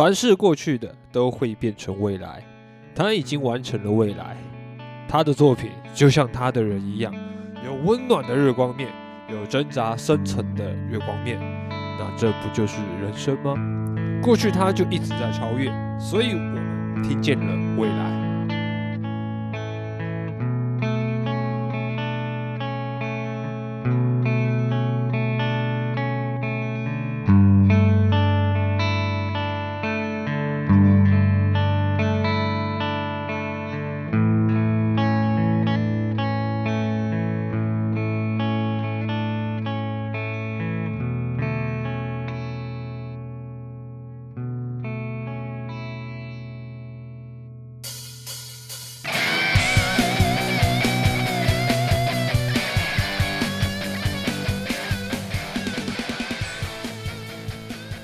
凡是过去的都会变成未来，他已经完成了未来。他的作品就像他的人一样，有温暖的日光面，有挣扎深层的月光面。那这不就是人生吗？过去他就一直在超越，所以我们听见了未来。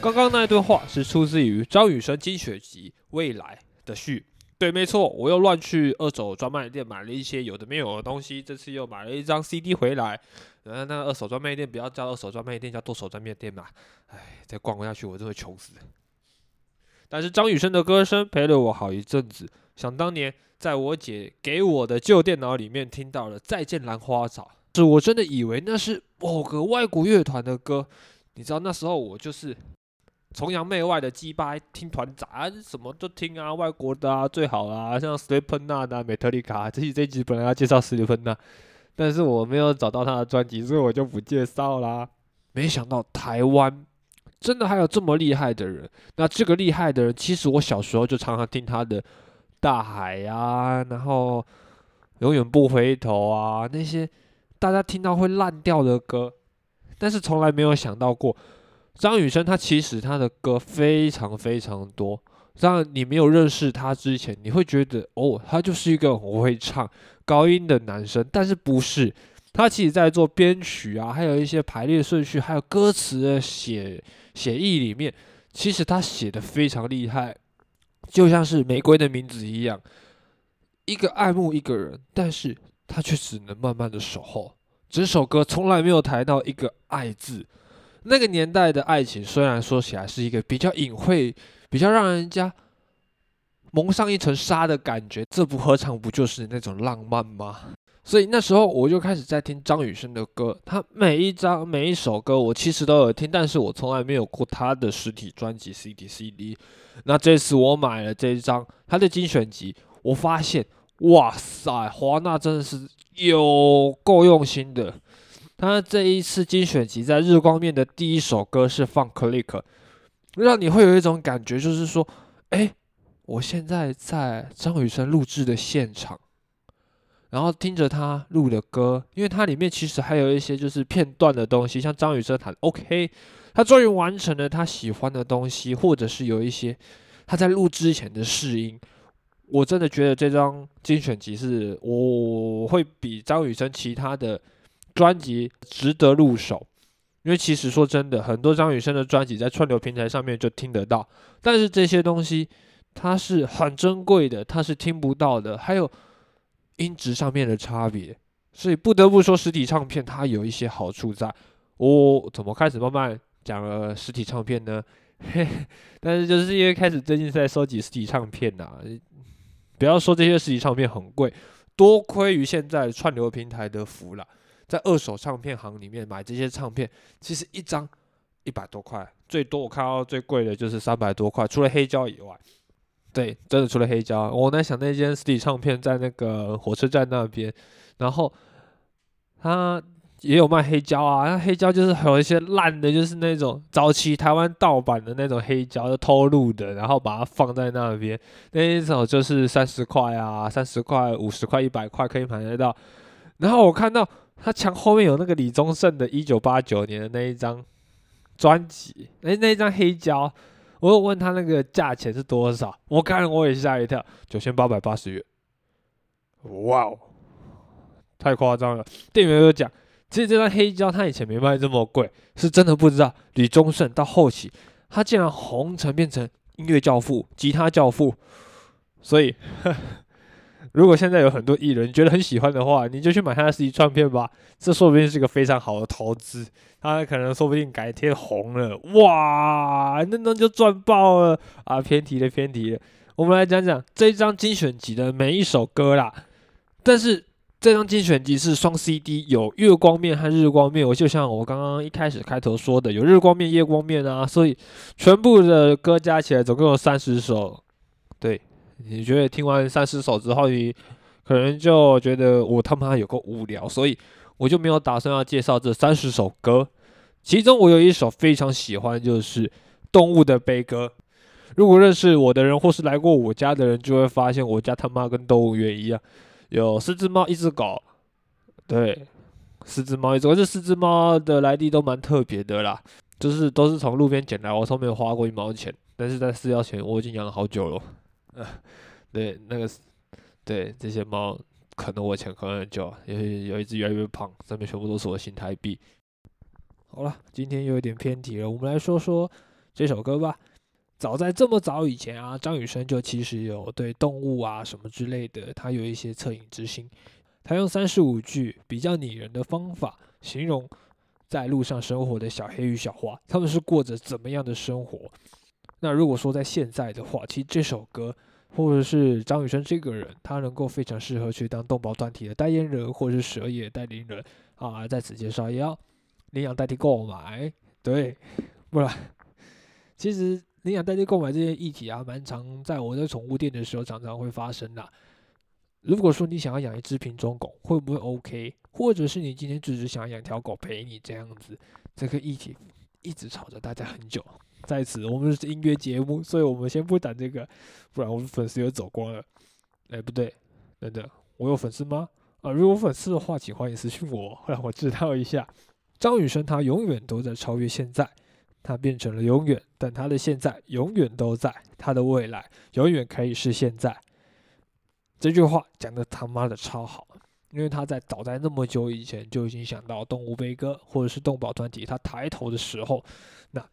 刚刚那一段话是出自于张雨生精选集《未来的序》。对，没错，我又乱去二手专卖店买了一些有的没有的东西。这次又买了一张 CD 回来。然后那个二手专卖店不要叫二手专卖店，叫剁手专卖店嘛。唉，再逛下去我真会穷死。但是张雨生的歌声陪了我好一阵子。想当年，在我姐给我的旧电脑里面听到了《再见兰花草》，是我真的以为那是某个外国乐团的歌。你知道那时候我就是。崇洋媚外的鸡巴听团仔啊，什么都听啊，外国的啊最好啊，像斯蒂芬纳的、美特丽卡。这这集本来要介绍斯蒂芬纳，但是我没有找到他的专辑，所以我就不介绍啦。没想到台湾真的还有这么厉害的人。那这个厉害的人，其实我小时候就常常听他的《大海》呀，然后《永远不回头》啊，那些大家听到会烂掉的歌，但是从来没有想到过。张雨生，他其实他的歌非常非常多。让你没有认识他之前，你会觉得哦，他就是一个很会唱高音的男生。但是不是，他其实在做编曲啊，还有一些排列顺序，还有歌词的写写意里面，其实他写的非常厉害，就像是玫瑰的名字一样，一个爱慕一个人，但是他却只能慢慢的守候。整首歌从来没有谈到一个爱字。那个年代的爱情，虽然说起来是一个比较隐晦、比较让人家蒙上一层纱的感觉，这不何尝不就是那种浪漫吗？所以那时候我就开始在听张雨生的歌，他每一张、每一首歌我其实都有听，但是我从来没有过他的实体专辑 CD、CD。那这次我买了这一张他的精选集，我发现，哇塞，华纳真的是有够用心的。他这一次精选集在日光面的第一首歌是放 Click，让你会有一种感觉，就是说，哎，我现在在张雨生录制的现场，然后听着他录的歌，因为它里面其实还有一些就是片段的东西，像张雨生弹 OK，他终于完成了他喜欢的东西，或者是有一些他在录之前的试音，我真的觉得这张精选集是我会比张雨生其他的。专辑值得入手，因为其实说真的，很多张雨生的专辑在串流平台上面就听得到，但是这些东西它是很珍贵的，它是听不到的，还有音质上面的差别，所以不得不说实体唱片它有一些好处在。我怎么开始慢慢讲了实体唱片呢？但是就是因为开始最近在收集实体唱片呐，不要说这些实体唱片很贵，多亏于现在串流平台的福了。在二手唱片行里面买这些唱片，其实一张一百多块，最多我看到最贵的就是三百多块，除了黑胶以外，对，真的除了黑胶。我在想那间实体唱片在那个火车站那边，然后他也有卖黑胶啊，那黑胶就是有一些烂的，就是那种早期台湾盗版的那种黑胶，就偷录的，然后把它放在那边，那一种就是三十块啊，三十块、五十块、一百块可以买得到，然后我看到。他墙后面有那个李宗盛的一九八九年的那一张专辑，哎，那一张黑胶，我有问他那个价钱是多少，我看我也吓一跳，九千八百八十元，哇哦，太夸张了。店员有讲，其实这张黑胶他以前没卖这么贵，是真的不知道李宗盛到后期他竟然红成变成音乐教父、吉他教父，所以。如果现在有很多艺人觉得很喜欢的话，你就去买他的 CD 唱片吧，这说不定是个非常好的投资。他可能说不定改天红了，哇，那那就赚爆了啊！偏题了，偏题了。我们来讲讲这张精选集的每一首歌啦。但是这张精选集是双 CD，有月光面和日光面。我就像我刚刚一开始开头说的，有日光面、夜光面啊，所以全部的歌加起来总共有三十首。对，你觉得听完三十首之后，你可能就觉得我他妈有个无聊，所以我就没有打算要介绍这三十首歌。其中我有一首非常喜欢，就是《动物的悲歌》。如果认识我的人，或是来过我家的人，就会发现我家他妈跟动物园一样，有四只猫、一只狗。对，四只猫、一只狗。这四只猫的来历都蛮特别的啦，就是都是从路边捡来，我从没有花过一毛钱。但是在饲料钱我已经养了好久了。对，那个，对这些猫，可能我钱可能很久，有有一只越来越胖，上面全部都是我新台币。好了，今天又有点偏题了，我们来说说这首歌吧。早在这么早以前啊，张雨生就其实有对动物啊什么之类的，他有一些恻隐之心。他用三十五句比较拟人的方法，形容在路上生活的小黑与小花，他们是过着怎么样的生活。那如果说在现在的话，其实这首歌或者是张雨生这个人，他能够非常适合去当动保团体的代言人，或者是蛇业代言人啊。在此介绍也要。领养代替购买，对，不然，其实领养代替购买这些议题啊，蛮常在我在宠物店的时候常常会发生的。如果说你想要养一只品种狗，会不会 OK？或者是你今天只是想养条狗陪你这样子，这个议题一直吵着大家很久。在此，我们是音乐节目，所以我们先不谈这个，不然我们粉丝又走光了。哎，不对，等等，我有粉丝吗？啊，如果粉丝的话，请欢迎私信我，让我知道一下。张雨生他永远都在超越现在，他变成了永远，但他的现在永远都在，他的未来永远可以是现在。这句话讲的他妈的超好，因为他在早在那么久以前就已经想到动物悲歌或者是动保团体，他抬头的时候，那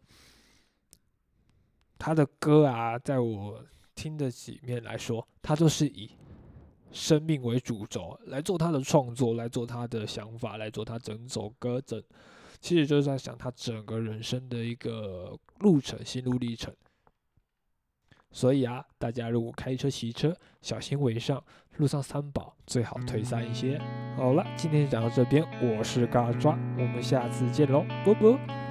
他的歌啊，在我听的几面来说，他都是以。生命为主轴来做他的创作，来做他的想法，来做他整首歌整，其实就是在想他整个人生的一个路程、心路历程。所以啊，大家如果开车、骑车，小心为上，路上三宝最好推散一些。好了，今天就讲到这边，我是嘎抓，我们下次见喽，啵啵。